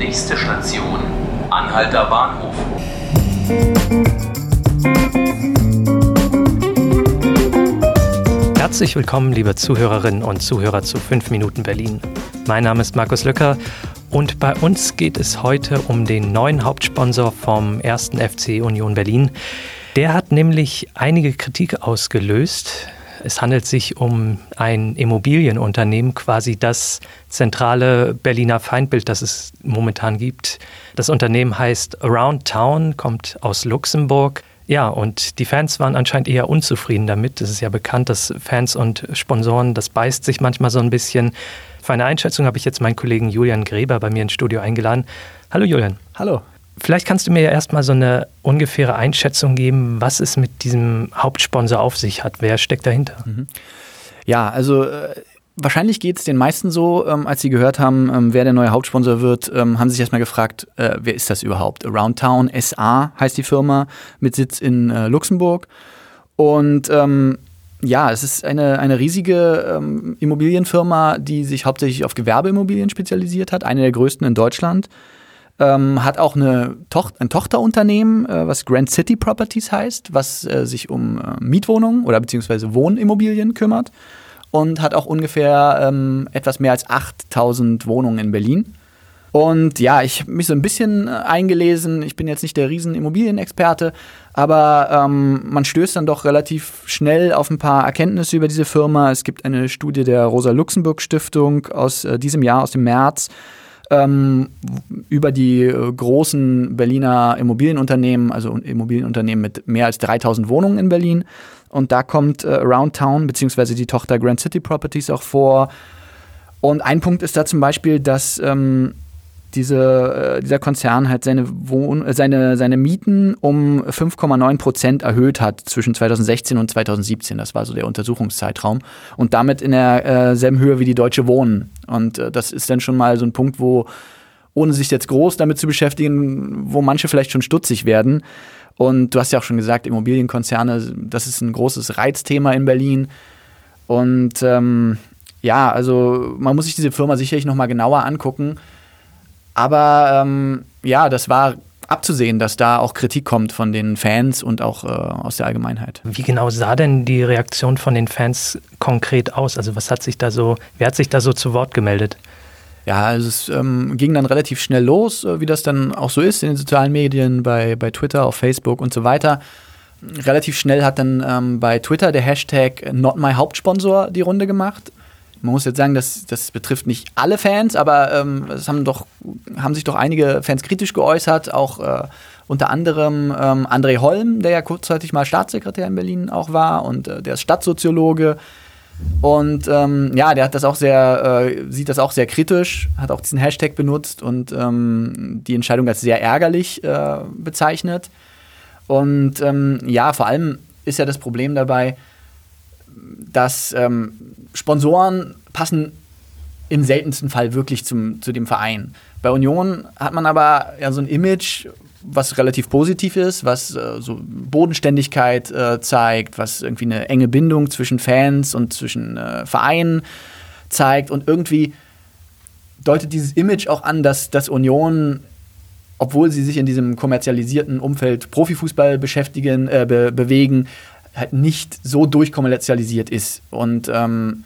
Nächste Station, Anhalter Bahnhof. Herzlich willkommen, liebe Zuhörerinnen und Zuhörer zu 5 Minuten Berlin. Mein Name ist Markus Löcker und bei uns geht es heute um den neuen Hauptsponsor vom 1. FC Union Berlin. Der hat nämlich einige Kritik ausgelöst. Es handelt sich um ein Immobilienunternehmen, quasi das zentrale Berliner Feindbild, das es momentan gibt. Das Unternehmen heißt Around Town, kommt aus Luxemburg. Ja, und die Fans waren anscheinend eher unzufrieden damit. Es ist ja bekannt, dass Fans und Sponsoren, das beißt sich manchmal so ein bisschen. Für eine Einschätzung habe ich jetzt meinen Kollegen Julian Gräber bei mir ins Studio eingeladen. Hallo Julian. Hallo. Vielleicht kannst du mir ja erstmal so eine ungefähre Einschätzung geben, was es mit diesem Hauptsponsor auf sich hat. Wer steckt dahinter? Mhm. Ja, also äh, wahrscheinlich geht es den meisten so, ähm, als sie gehört haben, ähm, wer der neue Hauptsponsor wird, ähm, haben sie sich erstmal gefragt, äh, wer ist das überhaupt? Around Town SA heißt die Firma mit Sitz in äh, Luxemburg. Und ähm, ja, es ist eine, eine riesige ähm, Immobilienfirma, die sich hauptsächlich auf Gewerbeimmobilien spezialisiert hat, eine der größten in Deutschland ähm, hat auch eine Toch ein Tochterunternehmen, äh, was Grand City Properties heißt, was äh, sich um äh, Mietwohnungen oder beziehungsweise Wohnimmobilien kümmert und hat auch ungefähr ähm, etwas mehr als 8000 Wohnungen in Berlin. Und ja, ich habe mich so ein bisschen äh, eingelesen. Ich bin jetzt nicht der riesen Immobilienexperte, aber ähm, man stößt dann doch relativ schnell auf ein paar Erkenntnisse über diese Firma. Es gibt eine Studie der Rosa-Luxemburg-Stiftung aus äh, diesem Jahr, aus dem März, ähm, über die äh, großen Berliner Immobilienunternehmen, also Immobilienunternehmen mit mehr als 3000 Wohnungen in Berlin. Und da kommt äh, Around Town beziehungsweise die Tochter Grand City Properties auch vor. Und ein Punkt ist da zum Beispiel, dass ähm, diese, äh, dieser Konzern halt seine, Wohn äh, seine, seine Mieten um 5,9 Prozent erhöht hat zwischen 2016 und 2017. Das war so der Untersuchungszeitraum. Und damit in derselben äh, Höhe wie die Deutsche Wohnen. Und äh, das ist dann schon mal so ein Punkt, wo, ohne sich jetzt groß damit zu beschäftigen, wo manche vielleicht schon stutzig werden. Und du hast ja auch schon gesagt, Immobilienkonzerne, das ist ein großes Reizthema in Berlin. Und ähm, ja, also man muss sich diese Firma sicherlich noch mal genauer angucken. Aber ähm, ja, das war abzusehen, dass da auch Kritik kommt von den Fans und auch äh, aus der Allgemeinheit. Wie genau sah denn die Reaktion von den Fans konkret aus? Also was hat sich da so, wer hat sich da so zu Wort gemeldet? Ja, also es ähm, ging dann relativ schnell los, äh, wie das dann auch so ist in den sozialen Medien, bei, bei Twitter, auf Facebook und so weiter. Relativ schnell hat dann ähm, bei Twitter der Hashtag Not My Hauptsponsor die Runde gemacht. Man muss jetzt sagen, das, das betrifft nicht alle Fans, aber ähm, es haben, doch, haben sich doch einige Fans kritisch geäußert, auch äh, unter anderem ähm, André Holm, der ja kurzzeitig mal Staatssekretär in Berlin auch war und äh, der ist Stadtsoziologe. Und ähm, ja, der hat das auch sehr, äh, sieht das auch sehr kritisch, hat auch diesen Hashtag benutzt und ähm, die Entscheidung als sehr ärgerlich äh, bezeichnet. Und ähm, ja, vor allem ist ja das Problem dabei, dass ähm, Sponsoren passen im seltensten Fall wirklich zum, zu dem Verein. Bei Union hat man aber ja so ein Image, was relativ positiv ist, was äh, so Bodenständigkeit äh, zeigt, was irgendwie eine enge Bindung zwischen Fans und zwischen äh, Vereinen zeigt und irgendwie deutet dieses Image auch an, dass, dass Union, obwohl sie sich in diesem kommerzialisierten Umfeld Profifußball beschäftigen, äh, be bewegen, halt nicht so durchkommerzialisiert ist. Und ähm,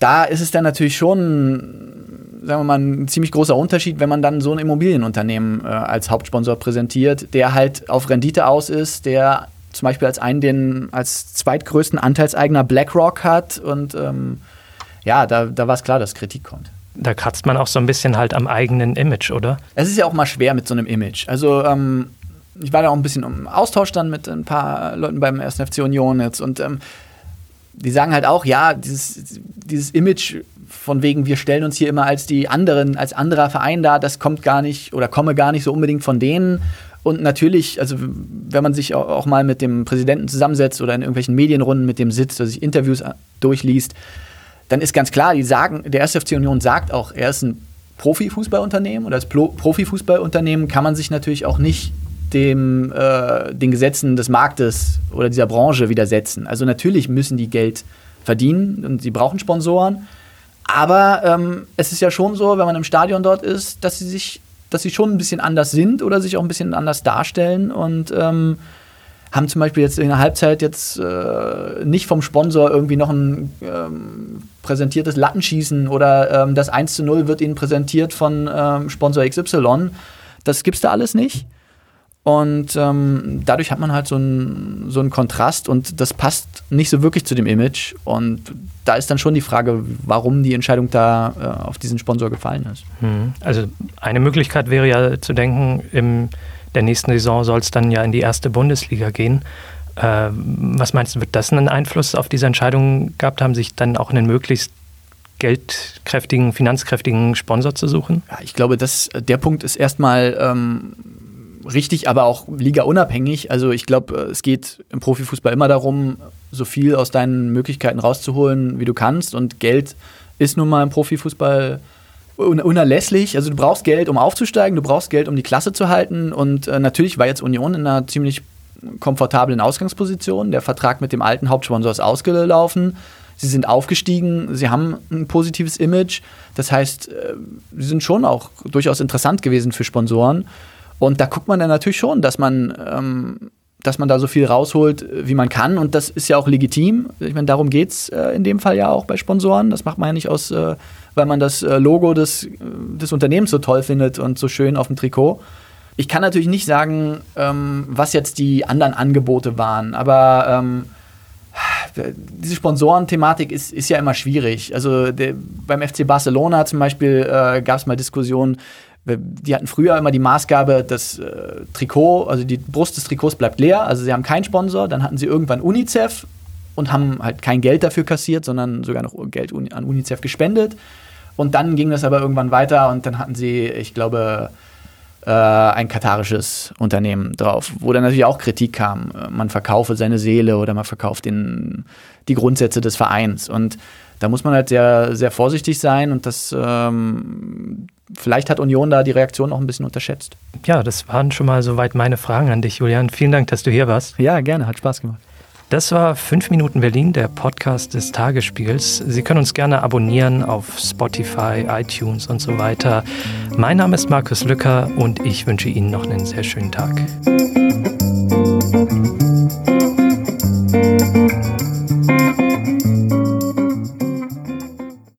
da ist es dann natürlich schon, sagen wir mal, ein ziemlich großer Unterschied, wenn man dann so ein Immobilienunternehmen äh, als Hauptsponsor präsentiert, der halt auf Rendite aus ist, der zum Beispiel als einen den als zweitgrößten Anteilseigner BlackRock hat und ähm, ja, da, da war es klar, dass Kritik kommt. Da kratzt man auch so ein bisschen halt am eigenen Image, oder? Es ist ja auch mal schwer mit so einem Image. Also ähm, ich war da auch ein bisschen im Austausch dann mit ein paar Leuten beim 1. FC Union jetzt und ähm, die sagen halt auch, ja, dieses, dieses Image von wegen, wir stellen uns hier immer als die anderen, als anderer Verein da, das kommt gar nicht oder komme gar nicht so unbedingt von denen. Und natürlich, also wenn man sich auch mal mit dem Präsidenten zusammensetzt oder in irgendwelchen Medienrunden mit dem sitzt oder sich Interviews durchliest, dann ist ganz klar, die sagen, der SFC Union sagt auch, er ist ein Profifußballunternehmen und als Profifußballunternehmen kann man sich natürlich auch nicht dem, äh, den Gesetzen des Marktes oder dieser Branche widersetzen. Also natürlich müssen die Geld verdienen und sie brauchen Sponsoren. Aber ähm, es ist ja schon so, wenn man im Stadion dort ist, dass sie sich dass sie schon ein bisschen anders sind oder sich auch ein bisschen anders darstellen und ähm, haben zum Beispiel jetzt in der Halbzeit jetzt äh, nicht vom Sponsor irgendwie noch ein ähm, präsentiertes Lattenschießen oder ähm, das 1 zu 0 wird ihnen präsentiert von ähm, Sponsor XY. Das gibt's da alles nicht. Und ähm, dadurch hat man halt so einen so Kontrast und das passt nicht so wirklich zu dem Image. Und da ist dann schon die Frage, warum die Entscheidung da äh, auf diesen Sponsor gefallen ist. Hm. Also eine Möglichkeit wäre ja zu denken, im der nächsten Saison soll es dann ja in die erste Bundesliga gehen. Äh, was meinst du, wird das einen Einfluss auf diese Entscheidung gehabt haben, sich dann auch einen möglichst geldkräftigen, finanzkräftigen Sponsor zu suchen? Ja, ich glaube, dass der Punkt ist erstmal ähm, richtig, aber auch ligaunabhängig. Also ich glaube, es geht im Profifußball immer darum, so viel aus deinen Möglichkeiten rauszuholen, wie du kannst. Und Geld ist nun mal im Profifußball unerlässlich. Also du brauchst Geld, um aufzusteigen, du brauchst Geld, um die Klasse zu halten. Und äh, natürlich war jetzt Union in einer ziemlich komfortablen Ausgangsposition. Der Vertrag mit dem alten Hauptsponsor ist ausgelaufen. Sie sind aufgestiegen, sie haben ein positives Image. Das heißt, äh, sie sind schon auch durchaus interessant gewesen für Sponsoren. Und da guckt man dann natürlich schon, dass man, ähm, dass man da so viel rausholt, wie man kann. Und das ist ja auch legitim. Ich meine, darum geht es äh, in dem Fall ja auch bei Sponsoren. Das macht man ja nicht aus äh, weil man das äh, Logo des, des Unternehmens so toll findet und so schön auf dem Trikot. Ich kann natürlich nicht sagen, ähm, was jetzt die anderen Angebote waren, aber ähm, diese Sponsorenthematik ist, ist ja immer schwierig. Also der, beim FC Barcelona zum Beispiel äh, gab es mal Diskussionen, die hatten früher immer die Maßgabe, das äh, Trikot, also die Brust des Trikots bleibt leer, also sie haben keinen Sponsor, dann hatten sie irgendwann UNICEF und haben halt kein Geld dafür kassiert, sondern sogar noch Geld an UNICEF gespendet. Und dann ging das aber irgendwann weiter und dann hatten sie, ich glaube, äh, ein katarisches Unternehmen drauf, wo dann natürlich auch Kritik kam. Man verkaufe seine Seele oder man verkauft den, die Grundsätze des Vereins. Und da muss man halt sehr, sehr vorsichtig sein und das ähm, vielleicht hat Union da die Reaktion noch ein bisschen unterschätzt. Ja, das waren schon mal soweit meine Fragen an dich, Julian. Vielen Dank, dass du hier warst. Ja, gerne, hat Spaß gemacht. Das war 5 Minuten Berlin, der Podcast des Tagesspiegels. Sie können uns gerne abonnieren auf Spotify, iTunes und so weiter. Mein Name ist Markus Lücker und ich wünsche Ihnen noch einen sehr schönen Tag.